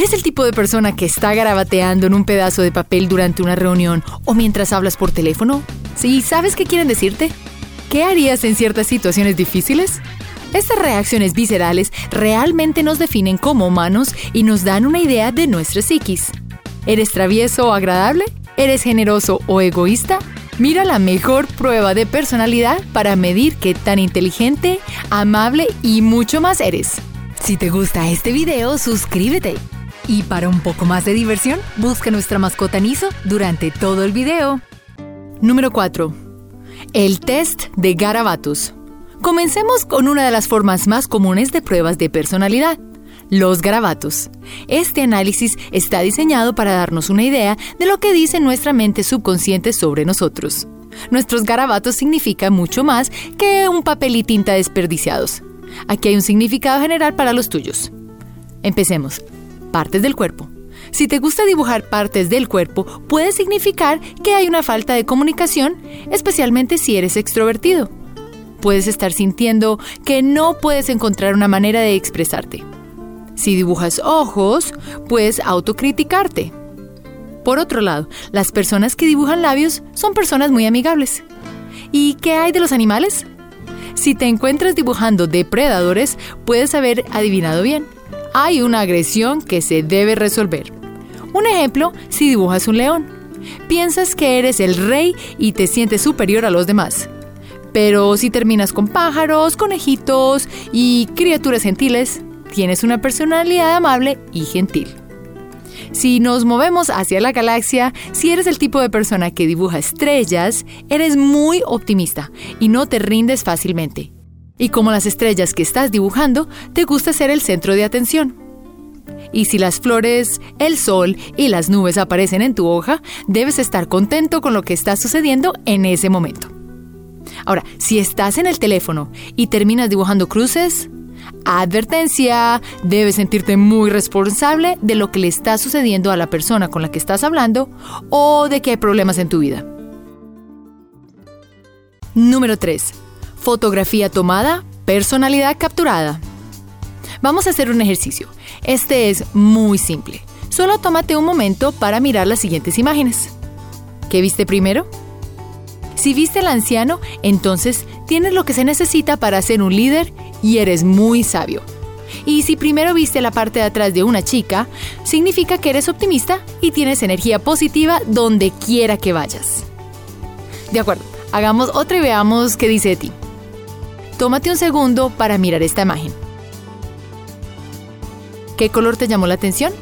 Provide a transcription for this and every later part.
¿Eres el tipo de persona que está garabateando en un pedazo de papel durante una reunión o mientras hablas por teléfono? ¿Sí sabes qué quieren decirte? ¿Qué harías en ciertas situaciones difíciles? Estas reacciones viscerales realmente nos definen como humanos y nos dan una idea de nuestra psiquis. ¿Eres travieso o agradable? ¿Eres generoso o egoísta? Mira la mejor prueba de personalidad para medir qué tan inteligente, amable y mucho más eres. Si te gusta este video, suscríbete. Y para un poco más de diversión, busca nuestra mascota Niso durante todo el video. Número 4. El test de garabatos. Comencemos con una de las formas más comunes de pruebas de personalidad, los garabatos. Este análisis está diseñado para darnos una idea de lo que dice nuestra mente subconsciente sobre nosotros. Nuestros garabatos significan mucho más que un papel y tinta desperdiciados. Aquí hay un significado general para los tuyos. Empecemos. Partes del cuerpo. Si te gusta dibujar partes del cuerpo, puede significar que hay una falta de comunicación, especialmente si eres extrovertido. Puedes estar sintiendo que no puedes encontrar una manera de expresarte. Si dibujas ojos, puedes autocriticarte. Por otro lado, las personas que dibujan labios son personas muy amigables. ¿Y qué hay de los animales? Si te encuentras dibujando depredadores, puedes haber adivinado bien. Hay una agresión que se debe resolver. Un ejemplo, si dibujas un león. Piensas que eres el rey y te sientes superior a los demás. Pero si terminas con pájaros, conejitos y criaturas gentiles, tienes una personalidad amable y gentil. Si nos movemos hacia la galaxia, si eres el tipo de persona que dibuja estrellas, eres muy optimista y no te rindes fácilmente. Y como las estrellas que estás dibujando, te gusta ser el centro de atención. Y si las flores, el sol y las nubes aparecen en tu hoja, debes estar contento con lo que está sucediendo en ese momento. Ahora, si estás en el teléfono y terminas dibujando cruces, Advertencia, debes sentirte muy responsable de lo que le está sucediendo a la persona con la que estás hablando o de que hay problemas en tu vida. Número 3. Fotografía tomada, personalidad capturada. Vamos a hacer un ejercicio. Este es muy simple. Solo tómate un momento para mirar las siguientes imágenes. ¿Qué viste primero? Si viste al anciano, entonces tienes lo que se necesita para ser un líder y eres muy sabio. Y si primero viste la parte de atrás de una chica, significa que eres optimista y tienes energía positiva donde quiera que vayas. De acuerdo, hagamos otra y veamos qué dice de ti. Tómate un segundo para mirar esta imagen. ¿Qué color te llamó la atención?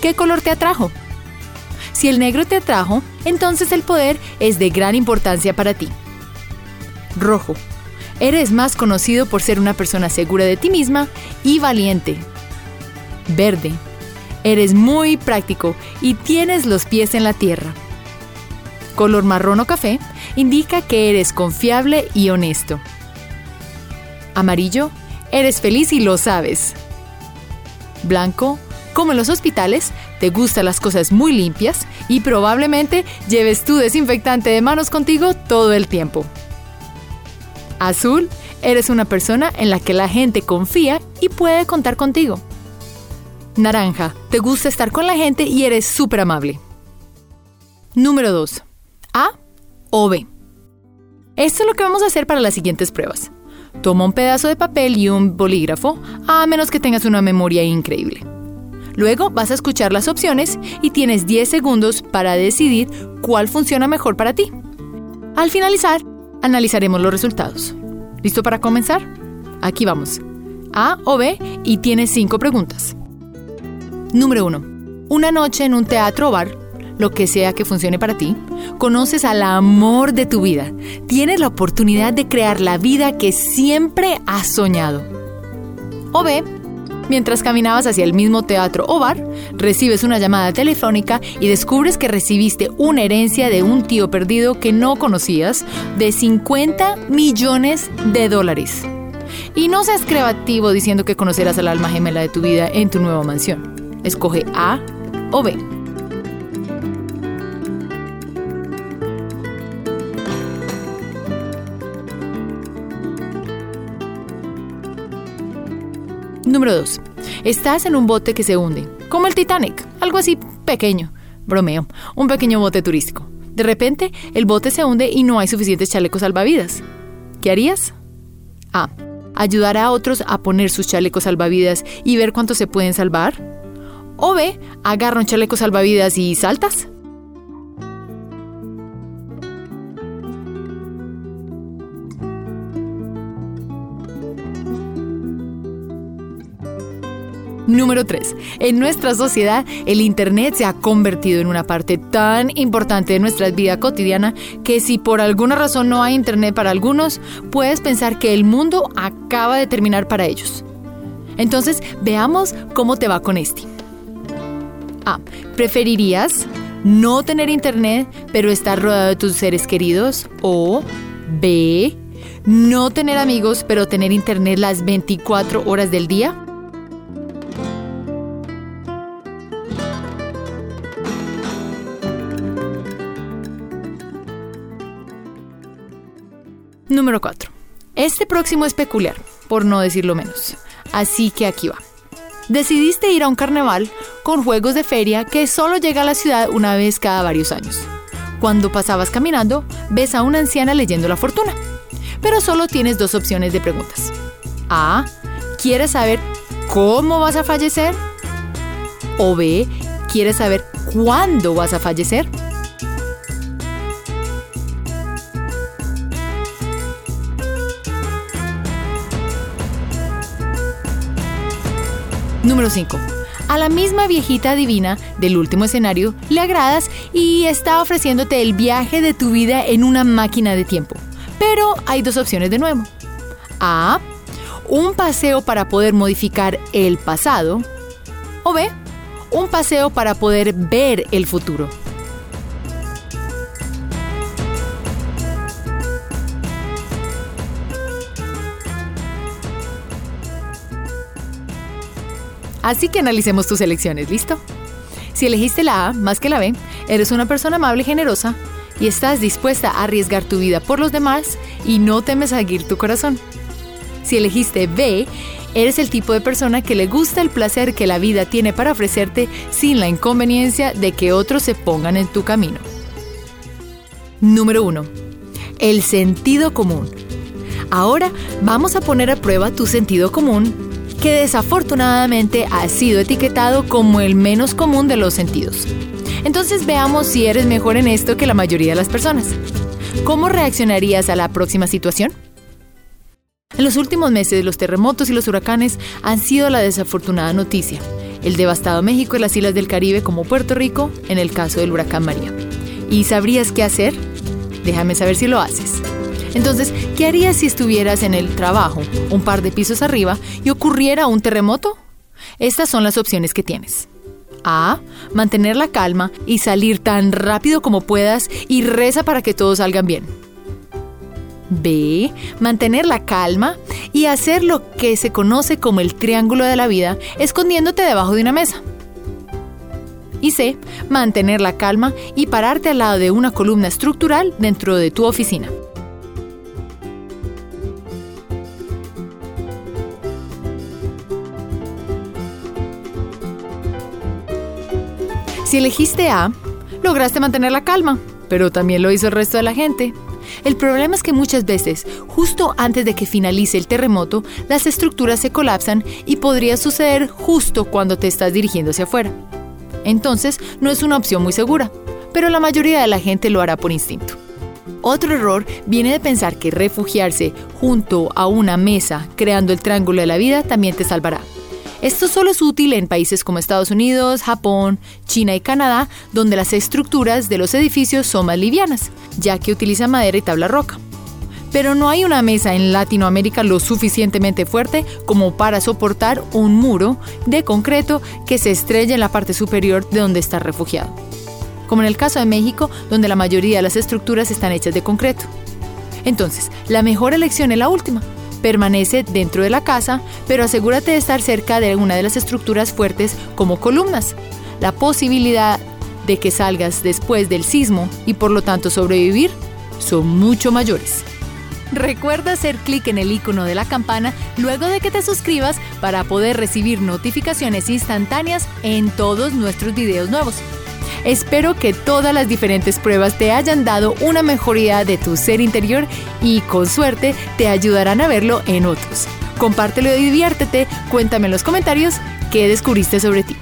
¿Qué color te atrajo? Si el negro te atrajo, entonces el poder es de gran importancia para ti. Rojo. Eres más conocido por ser una persona segura de ti misma y valiente. Verde. Eres muy práctico y tienes los pies en la tierra. Color marrón o café indica que eres confiable y honesto. Amarillo. Eres feliz y lo sabes. Blanco. Como en los hospitales, te gustan las cosas muy limpias y probablemente lleves tu desinfectante de manos contigo todo el tiempo. Azul, eres una persona en la que la gente confía y puede contar contigo. Naranja, te gusta estar con la gente y eres súper amable. Número 2. A o B. Esto es lo que vamos a hacer para las siguientes pruebas. Toma un pedazo de papel y un bolígrafo, a menos que tengas una memoria increíble. Luego vas a escuchar las opciones y tienes 10 segundos para decidir cuál funciona mejor para ti. Al finalizar, analizaremos los resultados. ¿Listo para comenzar? Aquí vamos. A o B y tienes 5 preguntas. Número 1. Una noche en un teatro o bar, lo que sea que funcione para ti, conoces al amor de tu vida. Tienes la oportunidad de crear la vida que siempre has soñado. O B Mientras caminabas hacia el mismo teatro o bar, recibes una llamada telefónica y descubres que recibiste una herencia de un tío perdido que no conocías de 50 millones de dólares. Y no seas creativo diciendo que conocerás al alma gemela de tu vida en tu nueva mansión. Escoge A o B. Número 2. Estás en un bote que se hunde. como el Titanic, algo así pequeño. Bromeo, un pequeño bote turístico. De repente, el bote se hunde y no hay suficientes chalecos salvavidas. ¿Qué harías? A. Ayudar a otros a poner sus chalecos salvavidas y ver cuántos se pueden salvar. O B. Agarra un chaleco salvavidas y saltas. Número 3. En nuestra sociedad, el Internet se ha convertido en una parte tan importante de nuestra vida cotidiana que si por alguna razón no hay Internet para algunos, puedes pensar que el mundo acaba de terminar para ellos. Entonces, veamos cómo te va con este. A. ¿Preferirías no tener Internet pero estar rodeado de tus seres queridos? O B. No tener amigos pero tener Internet las 24 horas del día? Número 4. Este próximo es peculiar, por no decirlo menos. Así que aquí va. Decidiste ir a un carnaval con juegos de feria que solo llega a la ciudad una vez cada varios años. Cuando pasabas caminando, ves a una anciana leyendo la fortuna. Pero solo tienes dos opciones de preguntas. A. ¿Quieres saber cómo vas a fallecer? O B. ¿Quieres saber cuándo vas a fallecer? Número 5. A la misma viejita divina del último escenario le agradas y está ofreciéndote el viaje de tu vida en una máquina de tiempo. Pero hay dos opciones de nuevo. A. Un paseo para poder modificar el pasado. O B. Un paseo para poder ver el futuro. Así que analicemos tus elecciones, ¿listo? Si elegiste la A más que la B, eres una persona amable y generosa y estás dispuesta a arriesgar tu vida por los demás y no temes a seguir tu corazón. Si elegiste B, eres el tipo de persona que le gusta el placer que la vida tiene para ofrecerte sin la inconveniencia de que otros se pongan en tu camino. Número 1. El sentido común. Ahora vamos a poner a prueba tu sentido común que desafortunadamente ha sido etiquetado como el menos común de los sentidos. Entonces veamos si eres mejor en esto que la mayoría de las personas. ¿Cómo reaccionarías a la próxima situación? En los últimos meses, los terremotos y los huracanes han sido la desafortunada noticia. El devastado México y las islas del Caribe como Puerto Rico en el caso del huracán María. ¿Y sabrías qué hacer? Déjame saber si lo haces. Entonces, ¿qué harías si estuvieras en el trabajo, un par de pisos arriba, y ocurriera un terremoto? Estas son las opciones que tienes. A. Mantener la calma y salir tan rápido como puedas y reza para que todo salgan bien. B. Mantener la calma y hacer lo que se conoce como el triángulo de la vida, escondiéndote debajo de una mesa. Y C. Mantener la calma y pararte al lado de una columna estructural dentro de tu oficina. Si elegiste A, lograste mantener la calma, pero también lo hizo el resto de la gente. El problema es que muchas veces, justo antes de que finalice el terremoto, las estructuras se colapsan y podría suceder justo cuando te estás dirigiendo hacia afuera. Entonces, no es una opción muy segura, pero la mayoría de la gente lo hará por instinto. Otro error viene de pensar que refugiarse junto a una mesa creando el triángulo de la vida también te salvará. Esto solo es útil en países como Estados Unidos, Japón, China y Canadá, donde las estructuras de los edificios son más livianas, ya que utilizan madera y tabla roca. Pero no hay una mesa en Latinoamérica lo suficientemente fuerte como para soportar un muro de concreto que se estrella en la parte superior de donde está refugiado. Como en el caso de México, donde la mayoría de las estructuras están hechas de concreto. Entonces, la mejor elección es la última, Permanece dentro de la casa, pero asegúrate de estar cerca de una de las estructuras fuertes como columnas. La posibilidad de que salgas después del sismo y por lo tanto sobrevivir son mucho mayores. Recuerda hacer clic en el icono de la campana luego de que te suscribas para poder recibir notificaciones instantáneas en todos nuestros videos nuevos. Espero que todas las diferentes pruebas te hayan dado una mejoría de tu ser interior y con suerte te ayudarán a verlo en otros. Compártelo y diviértete, cuéntame en los comentarios qué descubriste sobre ti.